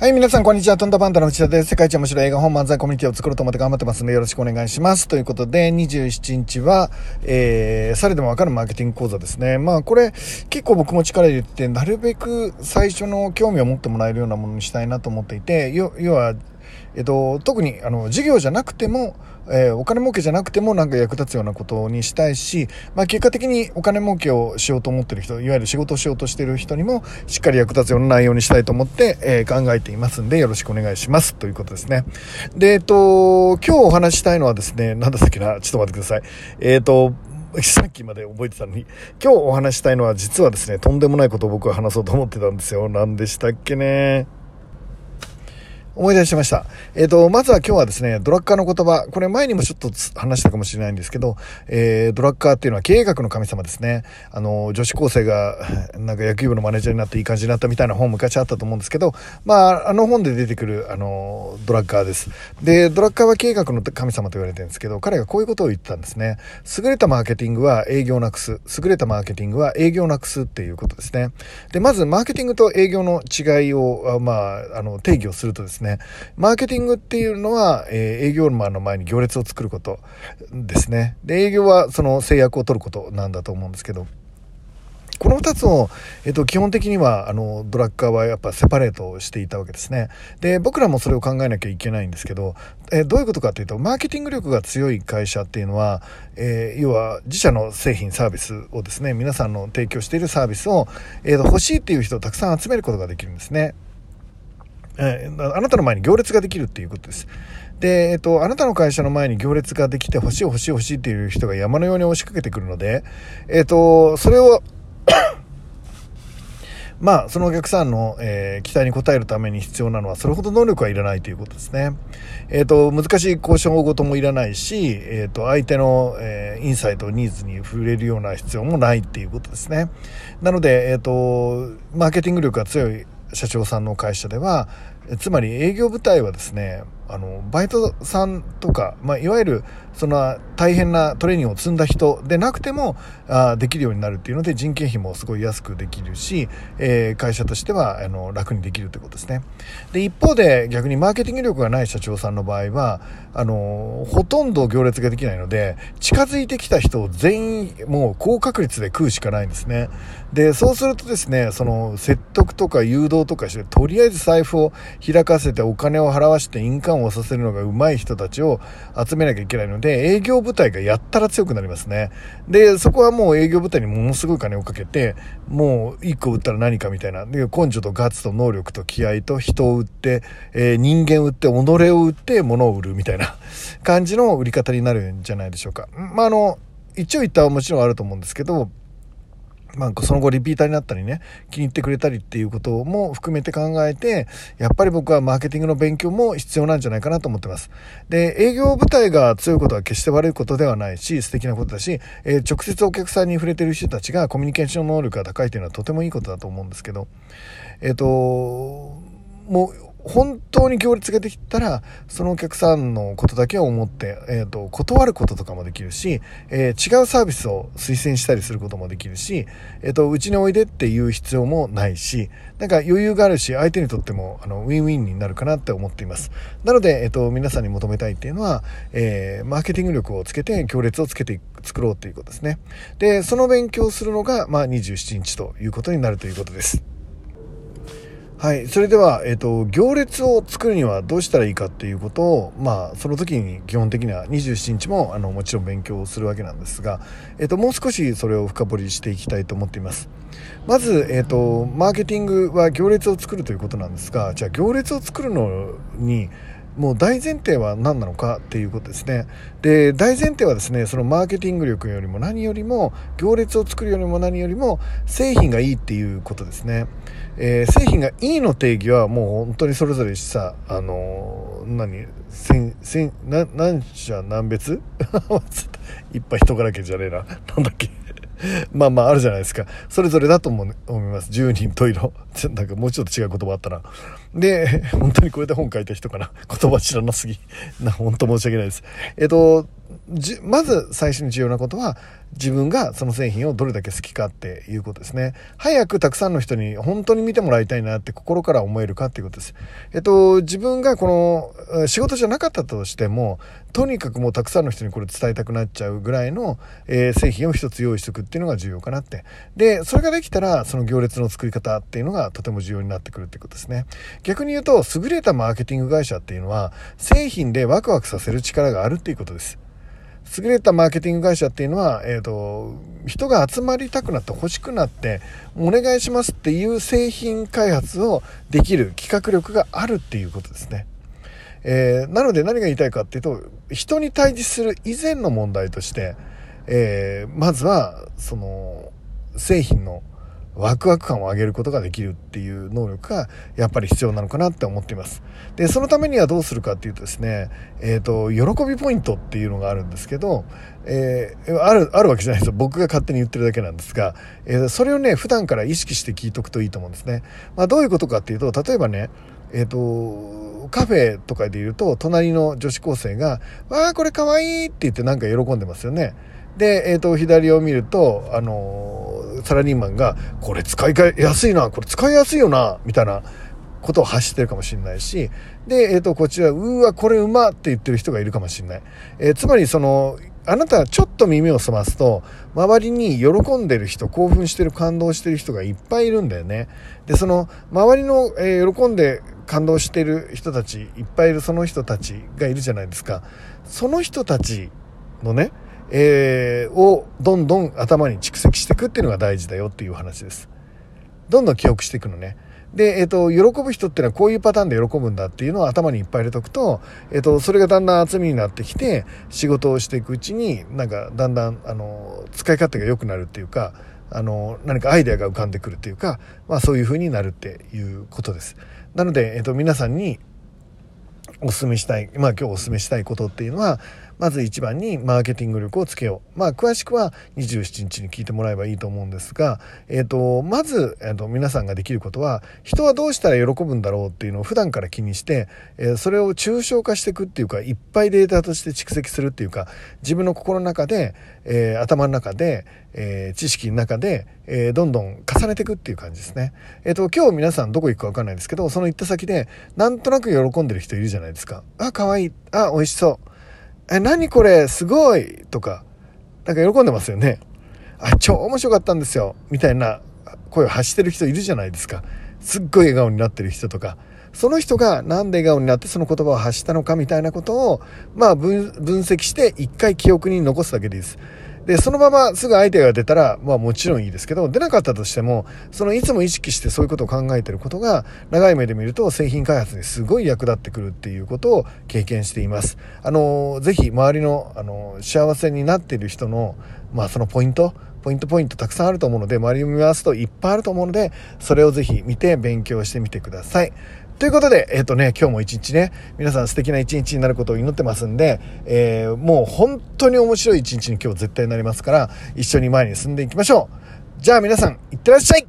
はい、皆さん、こんにちは。トンダパンダの内田です。世界一面白い映画本漫才コミュニティを作ろうと思って頑張ってますんで、よろしくお願いします。ということで、27日は、えー、されでもわかるマーケティング講座ですね。まあ、これ、結構僕も力入れて、なるべく最初の興味を持ってもらえるようなものにしたいなと思っていて、要は、えっと、特に、あの、事業じゃなくても、えー、お金儲けじゃなくてもなんか役立つようなことにしたいし、まあ、結果的にお金儲けをしようと思ってる人、いわゆる仕事をしようとしてる人にもしっかり役立つような内容にしたいと思って、えー、考えていますんでよろしくお願いしますということですね。で、えっと、今日お話したいのはですね、なんだっけな、ちょっと待ってください。えっと、さっきまで覚えてたのに、今日お話したいのは実はですね、とんでもないことを僕は話そうと思ってたんですよ。何でしたっけね？思い出しました。えっ、ー、と、まずは今日はですね、ドラッカーの言葉、これ前にもちょっと話したかもしれないんですけど、えー、ドラッカーっていうのは経営学の神様ですね。あの、女子高生が、なんか野球部のマネージャーになっていい感じになったみたいな本昔あったと思うんですけど、まあ、あの本で出てくる、あの、ドラッカーです。で、ドラッカーは経営学の神様と言われてるんですけど、彼がこういうことを言ってたんですね。優れたマーケティングは営業なくす。優れたマーケティングは営業なくすっていうことですね。で、まず、マーケティングと営業の違いを、まあ、あの、定義をするとですね、ねマーケティングっていうのは、えー、営業マンの前に行列を作ることですね。で、営業はその制約を取ることなんだと思うんですけど、この2つを、えっと、基本的には、あの、ドラッカーはやっぱセパレートしていたわけですね。で、僕らもそれを考えなきゃいけないんですけど、えどういうことかというと、マーケティング力が強い会社っていうのは、えー、要は自社の製品サービスをですね、皆さんの提供しているサービスを、えー、欲しいっていう人をたくさん集めることができるんですね。えー、あなたの前に行列ができるっていうことです。で、えっと、あなたの会社の前に行列ができて欲しい欲しい欲しいっていう人が山のように押しかけてくるので、えっと、それを まあ、そのお客さんの、えー、期待に応えるために必要なのは、それほど能力はいらないということですね。えっ、と、難しい交渉事もいらないし、えっ、と、相手の、えー、インサイト、ニーズに触れるような必要もないっていうことですね。なので、えっ、と、マーケティング力が強い社長さんの会社では、つまり営業部隊はですね、あの、バイトさんとか、まあ、いわゆる、その大変なトレーニングを積んだ人でなくても、あできるようになるっていうので、人件費もすごい安くできるし、えー、会社としては、あの、楽にできるということですね。で、一方で、逆にマーケティング力がない社長さんの場合は、あの、ほとんど行列ができないので、近づいてきた人を全員、もう高確率で食うしかないんですね。で、そうするとですね、その、説得とか誘導とかして、とりあえず財布を開かせてお金を払わして印鑑をさせるのが上手い人たちを集めなきゃいけないので、営業部隊がやったら強くなりますね。で、そこはもう営業部隊にものすごい金をかけて、もう一個売ったら何かみたいな。で、根性とガッツと能力と気合と人を売って、えー、人間を売って、己を売って物を売るみたいな感じの売り方になるんじゃないでしょうか。まあ、あの、一応言ったはもちろんあると思うんですけど、まあ、その後リピーターになったりね、気に入ってくれたりっていうことも含めて考えて、やっぱり僕はマーケティングの勉強も必要なんじゃないかなと思ってます。で、営業部隊が強いことは決して悪いことではないし、素敵なことだし、えー、直接お客さんに触れてる人たちがコミュニケーション能力が高いというのはとてもいいことだと思うんですけど、えっ、ー、と、もう、本当に行列ができたら、そのお客さんのことだけを思って、えっ、ー、と、断ることとかもできるし、えー、違うサービスを推薦したりすることもできるし、えっ、ー、と、うちにおいでっていう必要もないし、なんか余裕があるし、相手にとっても、あの、ウィンウィンになるかなって思っています。なので、えっ、と、皆さんに求めたいっていうのは、えマーケティング力をつけて、行列をつけて作ろうということですね。で、その勉強するのが、まあ、27日ということになるということです。はい。それでは、えっ、ー、と、行列を作るにはどうしたらいいかっていうことを、まあ、その時に基本的には27日も、あの、もちろん勉強するわけなんですが、えっ、ー、と、もう少しそれを深掘りしていきたいと思っています。まず、えっ、ー、と、マーケティングは行列を作るということなんですが、じゃあ行列を作るのに、もう大前提は何なのかっていうことですね。で、大前提はですね、そのマーケティング力よりも何よりも、行列を作るよりも何よりも、製品がいいっていうことですね。えー、製品がいいの定義はもう本当にそれぞれしさ、あのー、何、千、千、何社何別？いっぱい人からけじゃねえな。なんだっけ？まあまああるじゃないですか。それぞれだと思います。10人十色。なんかもうちょっと違う言葉あったな。で、本当にこれで本書いた人かな。言葉知らなすぎ。な、本当申し訳ないです。えっと、まず最初に重要なことは自分がその製品をどれだけ好きかっていうことですね。早くたくさんの人に本当に見てもらいたいなって心から思えるかっていうことです。えっと、自分がこの仕事じゃなかったとしても、とにかくもうたくさんの人にこれ伝えたくなっちゃうぐらいの、えー、製品を一つ用意しておくっっていうのが重要かなって。で、それができたら、その行列の作り方っていうのがとても重要になってくるってことですね。逆に言うと、優れたマーケティング会社っていうのは、製品でワクワクさせる力があるっていうことです。優れたマーケティング会社っていうのは、えっ、ー、と、人が集まりたくなって欲しくなって、お願いしますっていう製品開発をできる企画力があるっていうことですね。えー、なので何が言いたいかっていうと、人に対峙する以前の問題として、えー、まずは、その、製品のワクワク感を上げることができるっていう能力がやっぱり必要なのかなって思っています。で、そのためにはどうするかっていうとですね、えっ、ー、と、喜びポイントっていうのがあるんですけど、えー、ある、あるわけじゃないですよ。僕が勝手に言ってるだけなんですが、えー、それをね、普段から意識して聞いとくといいと思うんですね。まあ、どういうことかっていうと、例えばね、えっ、と、カフェとかで言うと、隣の女子高生が、わあ、これかわいいって言ってなんか喜んでますよね。で、えっ、と、左を見ると、あのサラリーマンが、これ使いやすいな、これ使いやすいよな、みたいなことを発してるかもしれないし、で、えっ、ー、と、こちら、うわ、これうまって言ってる人がいるかもしれない。えー、つまり、その、あなたはちょっと耳を澄ますと、周りに喜んでる人、興奮してる、感動してる人がいっぱいいるんだよね。で、その、周りの、えー、喜んで感動してる人たち、いっぱいいるその人たちがいるじゃないですか。その人たちのね、えー、をどんどん頭に蓄積していくっていうのが大事だよっていう話です。どんどん記憶していくのね。で、えっ、ー、と、喜ぶ人っていうのはこういうパターンで喜ぶんだっていうのを頭にいっぱい入れとくと、えっ、ー、と、それがだんだん厚みになってきて、仕事をしていくうちに、なんかだんだん、あの、使い勝手が良くなるっていうか、あの、何かアイデアが浮かんでくるっていうか、まあそういう風になるっていうことです。なので、えっ、ー、と、皆さんにお勧めしたい、まあ今日お勧めしたいことっていうのは、まず一番にマーケティング力をつけよう。まあ、詳しくは27日に聞いてもらえばいいと思うんですが、えっ、ー、と、まず、えっ、ー、と、皆さんができることは、人はどうしたら喜ぶんだろうっていうのを普段から気にして、えー、それを抽象化していくっていうか、いっぱいデータとして蓄積するっていうか、自分の心の中で、え頭の中で、え知識の中で、えどんどん重ねていくっていう感じですね。えっ、と、今日皆さんどこ行くかわかんないですけど、その行った先で、なんとなく喜んでる人いるじゃないですか。あ、かわいい。あ、美味しそう。え、何これ？すごいとか、なんか喜んでますよね。あ、超面白かったんですよ。みたいな声を発してる人いるじゃないですか。すっごい笑顔になってる人とか。その人がなんで笑顔になってその言葉を発したのかみたいなことを、まあ分析して一回記憶に残すだけです。で、そのまますぐ相手が出たら、まあもちろんいいですけど、出なかったとしても、そのいつも意識してそういうことを考えてることが、長い目で見ると製品開発にすごい役立ってくるっていうことを経験しています。あの、ぜひ周りの、あの、幸せになっている人の、まあそのポイント、ポイントポイントたくさんあると思うので、周りを見回すといっぱいあると思うので、それをぜひ見て勉強してみてください。ということで、えっ、ー、とね、今日も一日ね、皆さん素敵な一日になることを祈ってますんで、えー、もう本当に面白い一日に今日絶対になりますから、一緒に前に進んでいきましょう。じゃあ皆さん、いってらっしゃい